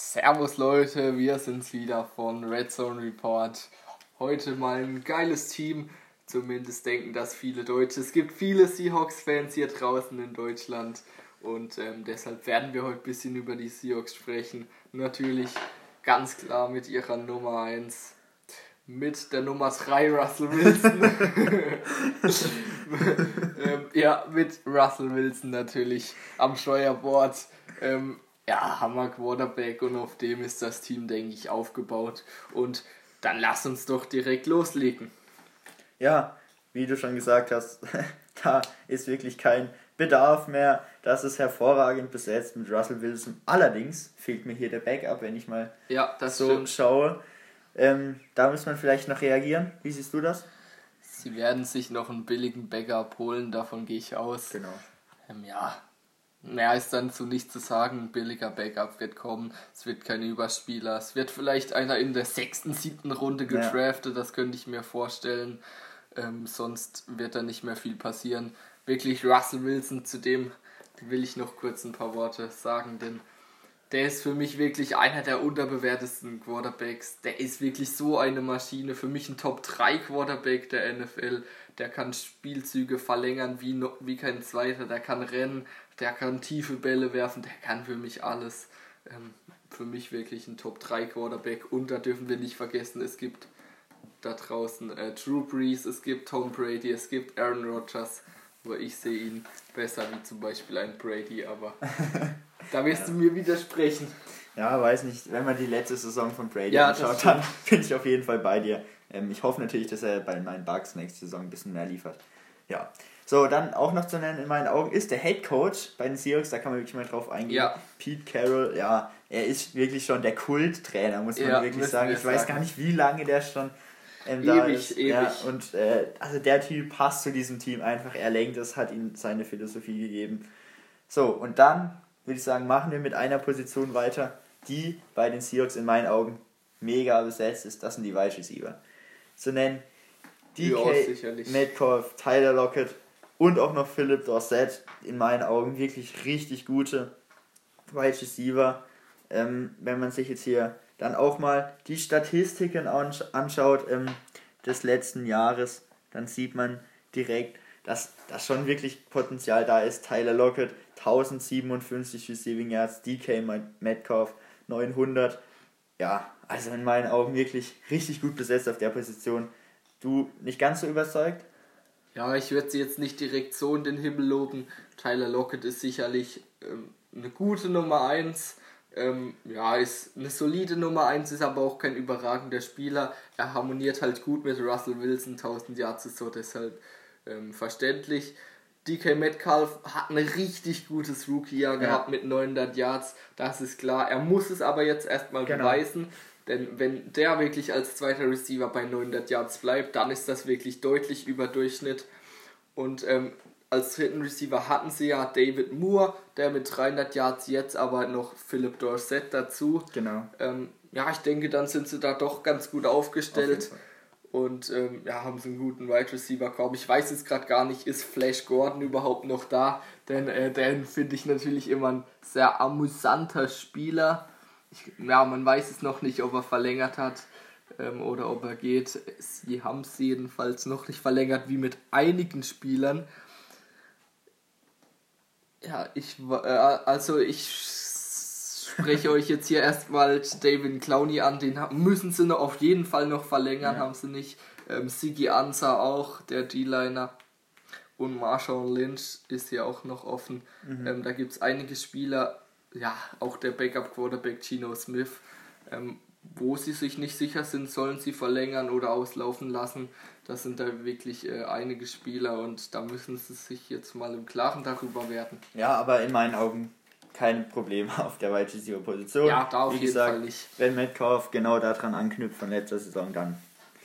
Servus Leute, wir sind's wieder von Red Zone Report. Heute mal ein geiles Team. Zumindest denken das viele Deutsche. Es gibt viele Seahawks-Fans hier draußen in Deutschland. Und ähm, deshalb werden wir heute ein bisschen über die Seahawks sprechen. Natürlich ganz klar mit ihrer Nummer 1. Mit der Nummer 3 Russell Wilson. ähm, ja, mit Russell Wilson natürlich am Steuerbord. Ähm, ja, Hammer Quarterback und auf dem ist das Team, denke ich, aufgebaut. Und dann lass uns doch direkt loslegen. Ja, wie du schon gesagt hast, da ist wirklich kein Bedarf mehr. Das ist hervorragend besetzt mit Russell Wilson. Allerdings fehlt mir hier der Backup, wenn ich mal ja, so stimmt. schaue. Ähm, da muss man vielleicht noch reagieren. Wie siehst du das? Sie werden sich noch einen billigen Backup holen, davon gehe ich aus. Genau. Ähm, ja, mehr ist dann zu nichts zu sagen. Ein billiger Backup wird kommen. Es wird kein Überspieler. Es wird vielleicht einer in der sechsten, siebten Runde gedraftet. Ja. Das könnte ich mir vorstellen. Ähm, sonst wird da nicht mehr viel passieren. Wirklich Russell Wilson, zu dem will ich noch kurz ein paar Worte sagen, denn der ist für mich wirklich einer der unterbewertesten Quarterbacks. Der ist wirklich so eine Maschine. Für mich ein Top 3 Quarterback der NFL. Der kann Spielzüge verlängern wie, no, wie kein zweiter. Der kann rennen, der kann tiefe Bälle werfen. Der kann für mich alles. Ähm, für mich wirklich ein Top 3 Quarterback. Und da dürfen wir nicht vergessen, es gibt da draußen äh, Drew Brees, es gibt Tom Brady, es gibt Aaron Rodgers. Wo ich sehe ihn besser wie zum Beispiel ein Brady, aber Da wirst ja. du mir widersprechen. Ja, weiß nicht. Wenn man die letzte Saison von Brady ja, anschaut, dann bin ich auf jeden Fall bei dir. Ähm, ich hoffe natürlich, dass er bei meinen Bugs nächste Saison ein bisschen mehr liefert. Ja. So, dann auch noch zu nennen in meinen Augen ist der Head Coach bei den Seahawks, da kann man wirklich mal drauf eingehen. Ja. Pete Carroll, ja, er ist wirklich schon der Kulttrainer, muss man ja, wirklich sagen. Ich weiß gar nicht, wie lange der schon ähm, ewig, ist. Ewig. Ja, und äh, also der Typ passt zu diesem Team einfach, er lenkt es, hat ihm seine Philosophie gegeben. So, und dann würde ich sagen, machen wir mit einer Position weiter, die bei den Seahawks in meinen Augen mega besetzt ist. Das sind die Wide Receiver. Zu nennen DK, ja, Metcalf, Tyler Lockett und auch noch Philip Dorset. In meinen Augen wirklich richtig gute Wide Receiver. Ähm, wenn man sich jetzt hier dann auch mal die Statistiken anschaut ähm, des letzten Jahres, dann sieht man direkt, dass da schon wirklich Potenzial da ist. Tyler Lockett 1057 Receiving Yards, DK Metcalf 900. Ja, also in meinen Augen wirklich richtig gut besetzt auf der Position. Du nicht ganz so überzeugt? Ja, ich würde sie jetzt nicht direkt so in den Himmel loben. Tyler Lockett ist sicherlich ähm, eine gute Nummer 1. Ähm, ja, ist eine solide Nummer 1, ist aber auch kein überragender Spieler. Er harmoniert halt gut mit Russell Wilson, 1000 Yards ist so deshalb ähm, verständlich. DK Metcalf hat ein richtig gutes Rookie-Jahr ja. gehabt mit 900 Yards, das ist klar. Er muss es aber jetzt erstmal genau. beweisen, denn wenn der wirklich als zweiter Receiver bei 900 Yards bleibt, dann ist das wirklich deutlich über Durchschnitt. Und ähm, als dritten Receiver hatten sie ja David Moore, der mit 300 Yards jetzt aber noch Philip Dorset dazu. Genau. Ähm, ja, ich denke, dann sind sie da doch ganz gut aufgestellt. Auf und ähm, ja, haben sie einen guten Wide Receiver Korb. Ich weiß jetzt gerade gar nicht, ist Flash Gordon überhaupt noch da? Denn äh, den finde ich natürlich immer ein sehr amüsanter Spieler. Ich, ja, man weiß es noch nicht, ob er verlängert hat ähm, oder ob er geht. Sie haben es jedenfalls noch nicht verlängert, wie mit einigen Spielern. Ja, ich äh, also ich spreche euch jetzt hier erstmal David Clowney an, den müssen sie noch auf jeden Fall noch verlängern, ja. haben sie nicht. Ähm, Sigi Ansa auch, der D-Liner. Und Marshall Lynch ist ja auch noch offen. Mhm. Ähm, da gibt es einige Spieler, ja, auch der Backup-Quarterback Gino Smith, ähm, wo sie sich nicht sicher sind, sollen sie verlängern oder auslaufen lassen. Das sind da wirklich äh, einige Spieler und da müssen sie sich jetzt mal im Klaren darüber werden. Ja, aber in meinen Augen keine Probleme auf der Wide Receiver Position. Ja, da auf Wie jeden gesagt, Fall nicht. Wenn Metcalf genau daran anknüpft von letzter Saison, dann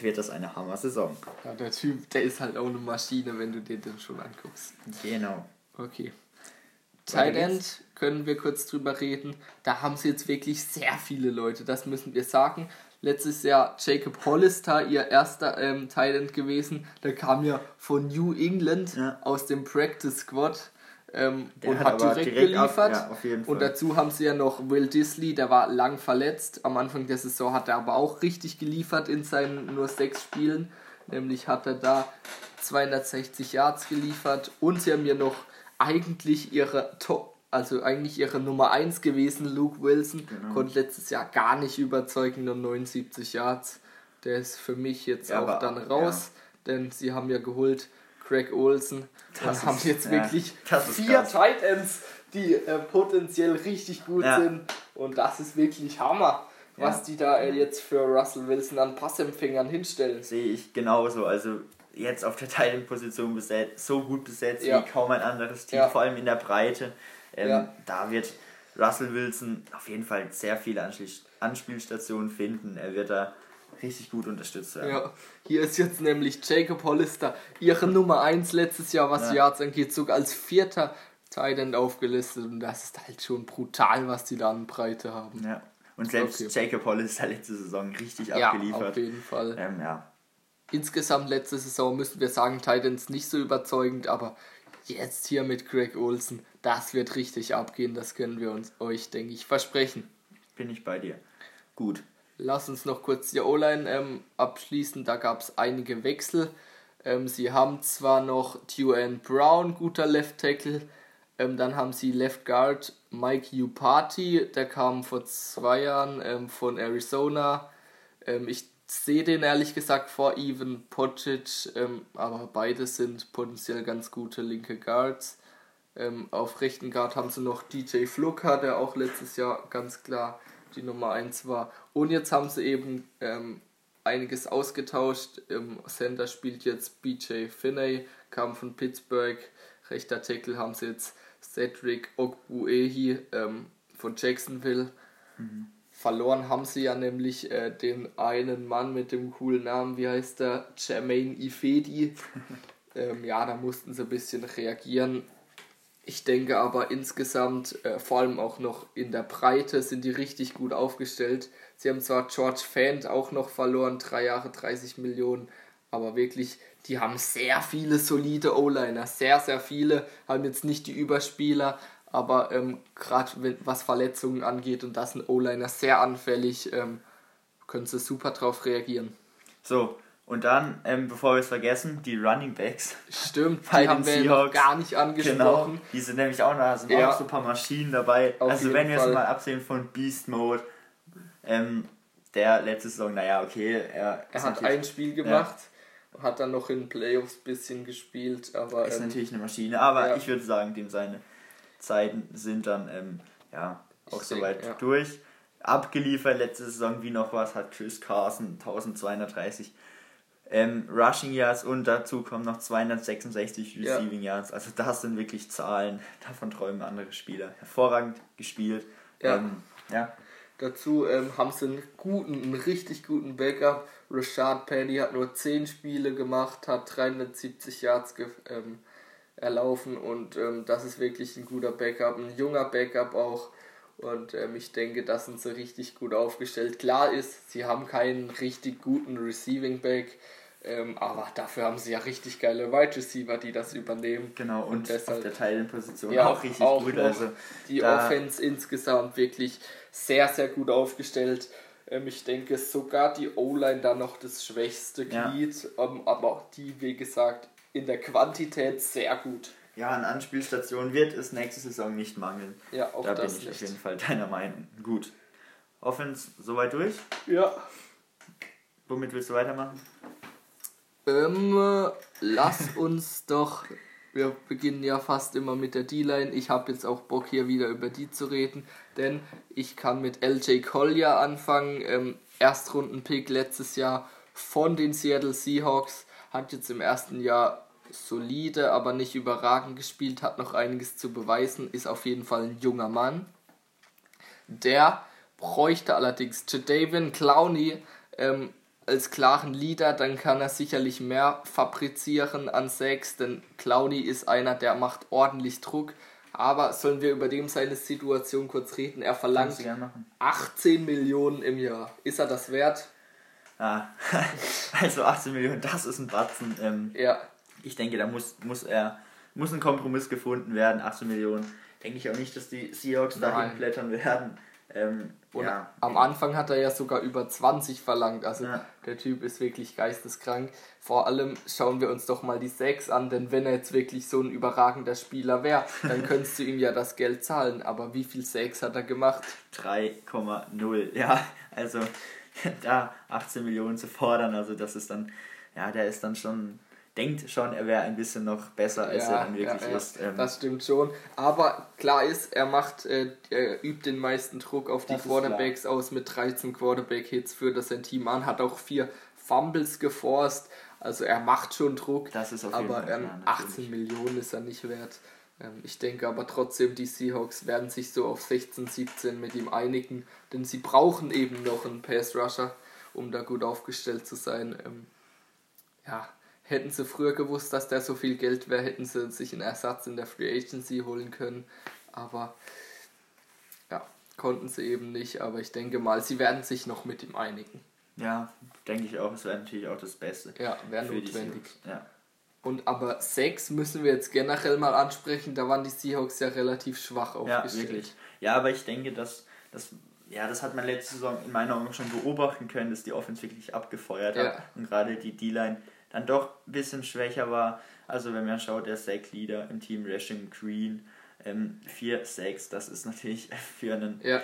wird das eine Hammer-Saison. Ja, der Typ, der ist halt auch eine Maschine, wenn du dir den schon anguckst. Genau. Okay. Tight End können wir kurz drüber reden. Da haben sie jetzt wirklich sehr viele Leute, das müssen wir sagen. Letztes Jahr Jacob Hollister, ihr erster ähm, Tight End gewesen. Der kam ja von New England ja. aus dem Practice Squad Ähm, und hat direkt, direkt geliefert. Ab, ja, und dazu haben sie ja noch Will Disley, der war lang verletzt. Am Anfang der Saison hat er aber auch richtig geliefert in seinen nur sechs Spielen. Nämlich hat er da 260 Yards geliefert und sie haben ja noch eigentlich ihre Top, also eigentlich ihre Nummer 1 gewesen, Luke Wilson, genau. konnte letztes Jahr gar nicht überzeugen, nur 79 Yards. Der ist für mich jetzt ja, auch aber, dann raus, ja. denn sie haben ja geholt Craig Olsen das und haben jetzt ja, wirklich vier Tight Ends, die äh, potenziell richtig gut sind und das ist wirklich Hammer was die da jetzt für Russell Wilson an Passempfängern hinstellen. Sehe ich genauso. Also jetzt auf der Teilenposition besetzt, so gut besetzt ja. wie kaum ein anderes Team, ja. vor allem in der Breite. Ähm, ja. Da wird Russell Wilson auf jeden Fall sehr viele Anspielstationen finden. Er wird da richtig gut unterstützt werden. Ja, hier ist jetzt nämlich Jacob Hollister, ihre Nummer 1 letztes Jahr, was ja. Yards angeht, sogar als vierter Titan aufgelistet und das ist halt schon brutal, was die da an Breite haben. Ja. Und selbst okay. Jacob Hollister letzte Saison richtig ja, abgeliefert. Auf jeden Fall. Ähm, ja insgesamt letzte Saison müssen wir sagen, Titans nicht so überzeugend, aber jetzt hier mit Greg Olsen, das wird richtig abgehen, das können wir uns euch, denke ich, versprechen. Bin ich bei dir. Gut. Lass uns noch kurz die O-Line ähm, abschließen, da gab es einige Wechsel. Ähm, sie haben zwar noch Tuan Brown, guter Left Tackle, ähm, dann haben sie Left Guard Mike Upati, der kam vor zwei Jahren ähm, von Arizona. Ähm, ich sehe den ehrlich gesagt vor Even Pocic, ähm, aber beide sind potenziell ganz gute linke Guards. Ähm, auf rechten Guard haben sie noch DJ Flucker, der auch letztes Jahr ganz klar die Nummer 1 war. Und jetzt haben sie eben ähm, einiges ausgetauscht. Im Center spielt jetzt BJ Finney, kam von Pittsburgh. Rechter Tackle haben sie jetzt Cedric Ogbuehi ähm, von Jacksonville. Mhm. Verloren haben sie ja nämlich äh, den einen Mann mit dem coolen Namen, wie heißt der? Jermaine Ifedi. ähm, ja, da mussten sie ein bisschen reagieren. Ich denke aber insgesamt, äh, vor allem auch noch in der Breite, sind die richtig gut aufgestellt. Sie haben zwar George Fant auch noch verloren, drei Jahre 30 Millionen, aber wirklich, die haben sehr viele solide O-Liner, sehr, sehr viele, haben jetzt nicht die Überspieler, aber ähm, gerade was Verletzungen angeht und das ein O-Liner sehr anfällig, ähm, können sie super drauf reagieren. So, und dann, ähm, bevor wir es vergessen, die Running Backs. Stimmt, die haben wir noch gar nicht angesprochen. Genau, die sind nämlich auch da, sind ja. auch paar Maschinen dabei. Auf also wenn wir es mal absehen von Beast Mode, ähm, der letzte Saison, naja, okay, er, er hat ein Spiel gemacht. Ja. Hat dann noch in Playoffs ein bisschen gespielt, aber. Ist ähm, natürlich eine Maschine, aber ja. ich würde sagen, dem seine Zeiten sind dann ähm, ja, auch soweit ja. durch. Abgeliefert letzte Saison wie noch was hat Chris Carson 1230 ähm, Rushing Yards und dazu kommen noch 266 Receiving ja. Yards. Also das sind wirklich Zahlen, davon träumen andere Spieler. Hervorragend gespielt. Ja. Ähm, ja. Dazu ähm, haben sie einen guten, einen richtig guten Backup. Rashad Penny hat nur 10 Spiele gemacht, hat 370 Yards ähm, erlaufen und ähm, das ist wirklich ein guter Backup, ein junger Backup auch. Und ähm, ich denke, da sind sie richtig gut aufgestellt. Klar ist, sie haben keinen richtig guten Receiving Back, ähm, aber dafür haben sie ja richtig geile Wide Receiver, die das übernehmen. Genau, und, und deshalb, auf der Teilenposition ja, auch richtig auch gut. Also die Offense insgesamt wirklich sehr, sehr gut aufgestellt. Ähm, ich denke sogar die O-Line da noch das schwächste Glied, ja. ähm, aber auch die, wie gesagt, in der Quantität sehr gut. Ja, an Anspielstationen wird es nächste Saison nicht mangeln. Ja, auch da das bin ich nicht. auf jeden Fall deiner Meinung. Gut. Offens soweit durch? Ja. Womit willst du weitermachen? Ähm, lass uns doch. Wir beginnen ja fast immer mit der D-Line. Ich habe jetzt auch Bock hier wieder über die zu reden, denn ich kann mit LJ Collier anfangen. Ähm, Erstrunden-Pick letztes Jahr von den Seattle Seahawks hat jetzt im ersten Jahr solide, aber nicht überragend gespielt, hat noch einiges zu beweisen, ist auf jeden Fall ein junger Mann. Der bräuchte allerdings Jadavian Clowney ähm, als klaren Leader, dann kann er sicherlich mehr fabrizieren an Sex, denn Clowney ist einer, der macht ordentlich Druck. Aber sollen wir über dem seine Situation kurz reden? Er verlangt 18 Millionen im Jahr. Ist er das wert? Ah, also 18 Millionen, das ist ein Batzen. Ähm, ja. Ich denke, da muss, muss er muss ein Kompromiss gefunden werden. 18 Millionen. Denke ich auch nicht, dass die Seahawks dahin blättern werden. Ähm, ja. Am Anfang hat er ja sogar über 20 verlangt. Also ja. der Typ ist wirklich geisteskrank. Vor allem schauen wir uns doch mal die 6 an, denn wenn er jetzt wirklich so ein überragender Spieler wäre, dann könntest du ihm ja das Geld zahlen. Aber wie viel 6 hat er gemacht? 3,0. Ja, also da 18 Millionen zu fordern, also das ist dann, ja, der ist dann schon denkt schon, er wäre ein bisschen noch besser, als ja, er dann wirklich ja, ist. Ähm, das stimmt schon. Aber klar ist, er macht, äh, er übt den meisten Druck auf die Quarterbacks aus mit 13 Quarterback-Hits, führt das sein Team an, hat auch vier Fumbles geforst. Also er macht schon Druck. Das ist auf jeden aber Fall ähm, 18 Millionen ist er nicht wert. Ähm, ich denke aber trotzdem, die Seahawks werden sich so auf 16, 17 mit ihm einigen, denn sie brauchen eben noch einen Pass-Rusher, um da gut aufgestellt zu sein. Ähm, ja, Hätten sie früher gewusst, dass der so viel Geld wäre, hätten sie sich einen Ersatz in der Free Agency holen können. Aber ja, konnten sie eben nicht. Aber ich denke mal, sie werden sich noch mit ihm einigen. Ja, denke ich auch. Es wäre natürlich auch das Beste. Ja, wäre notwendig. Ja. Und aber 6 müssen wir jetzt generell mal ansprechen. Da waren die Seahawks ja relativ schwach aufgestellt. Ja, wirklich. Ja, aber ich denke, dass das ja, das hat man letzte Saison in meiner Augen schon beobachten können, dass die Offense wirklich abgefeuert hat. Ja. Und gerade die D-Line dann doch ein bisschen schwächer war. Also wenn man schaut, der Sack-Leader im Team Rashing Green, ähm, 4 Sacks, das ist natürlich für einen ja.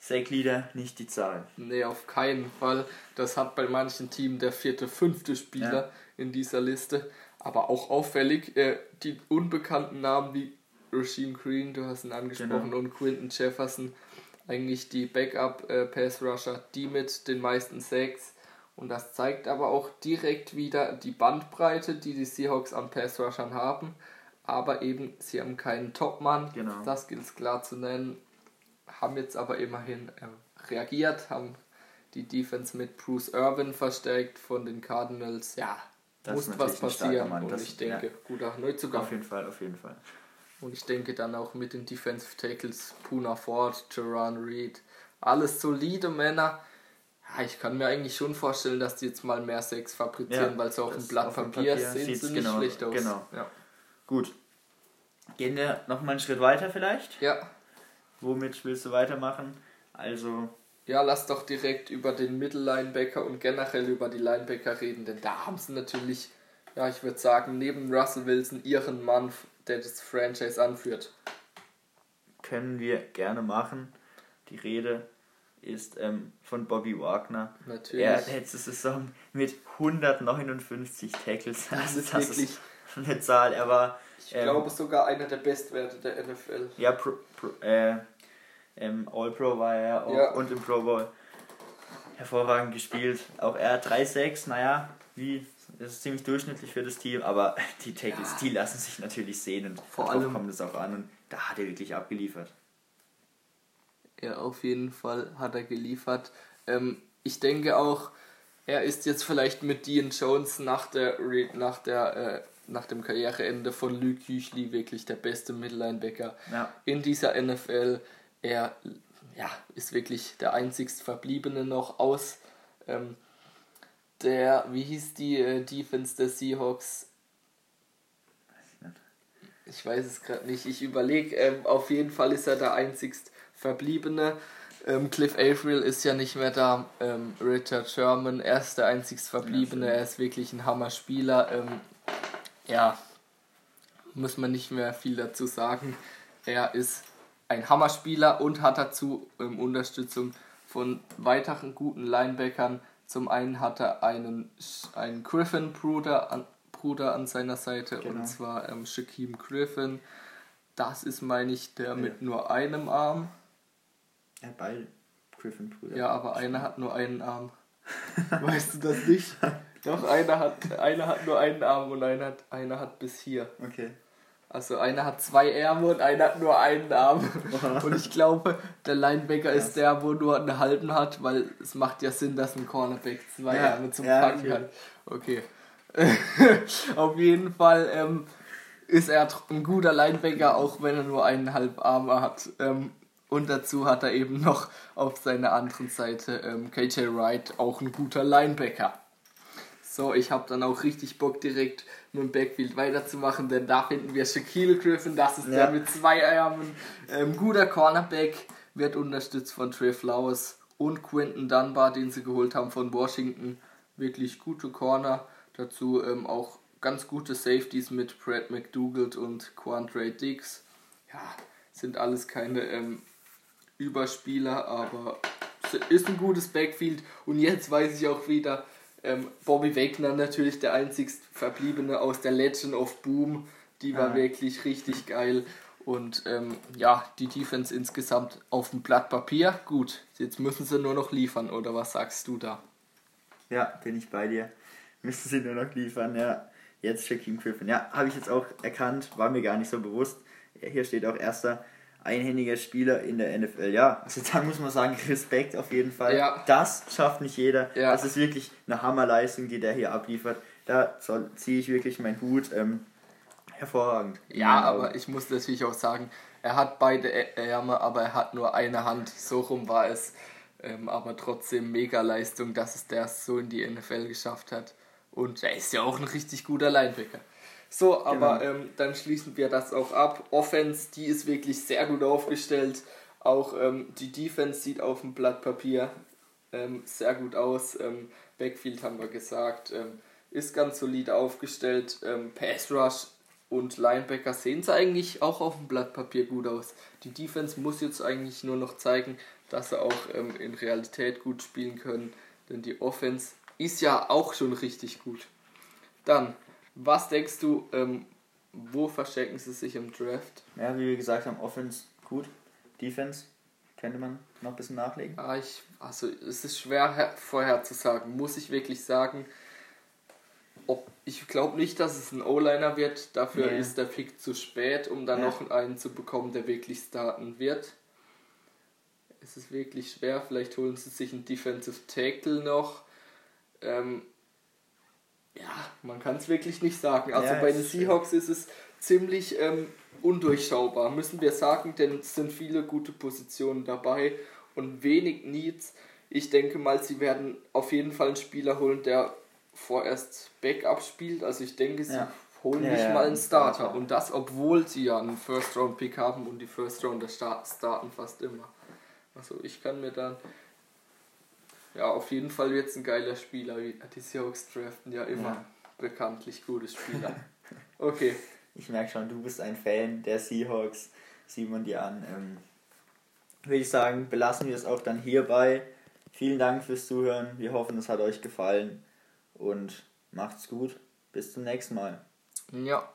Sack-Leader nicht die Zahl. Nee, auf keinen Fall. Das hat bei manchen Teams der vierte, fünfte Spieler ja. in dieser Liste. Aber auch auffällig, äh, die unbekannten Namen wie Rasheen Green, du hast ihn angesprochen, genau. und Quinton Jefferson, eigentlich die Backup-Pass-Rusher, äh, die mit den meisten Sacks. Und das zeigt aber auch direkt wieder die Bandbreite, die die Seahawks an Pass-Rushern haben. Aber eben, sie haben keinen Topmann, genau. das gilt es klar zu nennen. Haben jetzt aber immerhin äh, reagiert, haben die Defense mit Bruce Irvin verstärkt von den Cardinals. Ja, das muss was passieren. Und das, ich denke, ja. guter Neuzugang. Auf jeden Fall, auf jeden Fall. Und ich denke dann auch mit den Defensive Tackles Puna Ford, Jerron Reed, alles solide Männer ja, ich kann mir eigentlich schon vorstellen, dass die jetzt mal mehr Sex fabrizieren, ja, weil sie auf dem Blatt Papier, Papier sehen sie nicht genau, schlecht aus. Genau. Ja. Gut. Gehen wir nochmal einen Schritt weiter vielleicht? Ja. Womit willst du weitermachen? Also. Ja, lass doch direkt über den Mittellinebacker und generell über die Linebacker reden, denn da haben sie natürlich, ja, ich würde sagen, neben Russell Wilson ihren Mann, der das Franchise anführt. Können wir gerne machen. Die Rede ist ähm, von Bobby Wagner. Natürlich. Er letzte Saison mit 159 Tackles. Das ist das wirklich ist eine Zahl. Er war. Ich ähm, glaube sogar einer der Bestwerte der NFL. Ja, pro, pro, äh, ähm, All-Pro war er auch ja. und im Pro Bowl hervorragend gespielt. Auch er 3-6, naja, wie das ist ziemlich durchschnittlich für das Team, aber die Tackles, ja. die lassen sich natürlich sehen und vor allem kommt es auch an und da hat er wirklich abgeliefert. Ja, auf jeden Fall hat er geliefert. Ähm, ich denke auch, er ist jetzt vielleicht mit Dean Jones nach der nach der äh, nach dem Karriereende von Luke Kuechly wirklich der beste Mittellinebacker ja. in dieser NFL. Er ja, ist wirklich der einzigst Verbliebene noch aus ähm, der, wie hieß die äh, Defense der Seahawks? Ich weiß es gerade nicht. Ich überlege, ähm, auf jeden Fall ist er der einzigst Verbliebene. Ähm, Cliff Averill ist ja nicht mehr da. Ähm, Richard Sherman, er ist der einzigst Verbliebene. Ja, er ist wirklich ein Hammer-Spieler. Ähm, ja, muss man nicht mehr viel dazu sagen. Er ist ein Hammerspieler und hat dazu ähm, Unterstützung von weiteren guten Linebackern. Zum einen hat er einen, einen Griffin-Bruder an, Bruder an seiner Seite genau. und zwar ähm, Shaquem Griffin. Das ist, meine ich, der ja. mit nur einem Arm. Ja, beide Griffin-Brüder. Ja, aber einer hat nur einen Arm. weißt du das nicht? Doch, einer hat, einer hat nur einen Arm und einer hat, einer hat bis hier. Okay. Also einer hat zwei Ärmel und einer hat nur einen Arm. und ich glaube, der Linebacker ist der, wo nur einen halben hat, weil es macht ja Sinn, dass ein Cornerback zwei ja, Ärmel zum ja, Packen okay. hat. Okay. Auf jeden Fall ähm, ist er ein guter Linebacker, auch wenn er nur eineinhalb Arme hat. Ähm, und dazu hat er eben noch auf seiner anderen Seite ähm, KJ Wright, auch ein guter Linebacker. So, ich habe dann auch richtig Bock, direkt mit dem Backfield weiterzumachen, denn da finden wir Shaquille Griffin, das ist ja. der mit zwei Armen. Ähm, guter Cornerback, wird unterstützt von Trey Flowers und Quentin Dunbar, den sie geholt haben von Washington. Wirklich gute Corner. Dazu ähm, auch ganz gute Safeties mit Brad McDougald und Quandre Dix. Ja, sind alles keine ähm, Überspieler, aber ist ein gutes Backfield. Und jetzt weiß ich auch wieder, ähm, Bobby Wegner natürlich der einzigst verbliebene aus der Legend of Boom. Die war ah. wirklich richtig geil. Und ähm, ja, die Defense insgesamt auf dem Blatt Papier. Gut, jetzt müssen sie nur noch liefern, oder was sagst du da? Ja, bin ich bei dir. Müssen sie nur noch liefern, ja. Jetzt Shaquem Griffin. Ja, habe ich jetzt auch erkannt, war mir gar nicht so bewusst. Hier steht auch erster einhändiger Spieler in der NFL. Ja, also da muss man sagen, Respekt auf jeden Fall. Ja. Das schafft nicht jeder. Ja. Das ist wirklich eine Hammerleistung, die der hier abliefert. Da ziehe ich wirklich meinen Hut. Ähm, hervorragend. Ja, aber ich muss natürlich auch sagen, er hat beide Ärmel, aber er hat nur eine Hand. So rum war es. Ähm, aber trotzdem mega Leistung, dass es der so in die NFL geschafft hat. Und er ist ja auch ein richtig guter Linebacker. So, aber genau. ähm, dann schließen wir das auch ab. Offense, die ist wirklich sehr gut aufgestellt. Auch ähm, die Defense sieht auf dem Blatt Papier ähm, sehr gut aus. Ähm, Backfield haben wir gesagt, ähm, ist ganz solide aufgestellt. Ähm, Pass Rush und Linebacker sehen es eigentlich auch auf dem Blatt Papier gut aus. Die Defense muss jetzt eigentlich nur noch zeigen, dass sie auch in Realität gut spielen können. Denn die Offense ist ja auch schon richtig gut. Dann was denkst du, ähm, wo verstecken sie sich im Draft? Ja, wie wir gesagt haben, Offense gut, Defense könnte man noch ein bisschen nachlegen. Ah, ich, also es ist schwer vorherzusagen, muss ich wirklich sagen. Ob, ich glaube nicht, dass es ein O-Liner wird, dafür nee. ist der Pick zu spät, um dann ja. noch einen zu bekommen, der wirklich starten wird. Es ist wirklich schwer, vielleicht holen sie sich einen Defensive Tackle noch. Ähm, ja, man kann es wirklich nicht sagen. Also ja, bei den Seahawks ist es ziemlich ähm, undurchschaubar, müssen wir sagen, denn es sind viele gute Positionen dabei und wenig Needs. Ich denke mal, sie werden auf jeden Fall einen Spieler holen, der vorerst Backup spielt. Also ich denke, sie ja. holen ja, nicht mal einen Starter. Und das, obwohl sie ja einen First-Round-Pick haben und die First-Rounder starten fast immer. Also ich kann mir dann ja, auf jeden Fall jetzt ein geiler Spieler. Die Seahawks draften ja immer ja. bekanntlich gute Spieler. Okay. Ich merke schon, du bist ein Fan der Seahawks. Sieht man dir an. Ähm, würde ich sagen, belassen wir es auch dann hierbei. Vielen Dank fürs Zuhören. Wir hoffen, es hat euch gefallen. Und macht's gut. Bis zum nächsten Mal. Ja.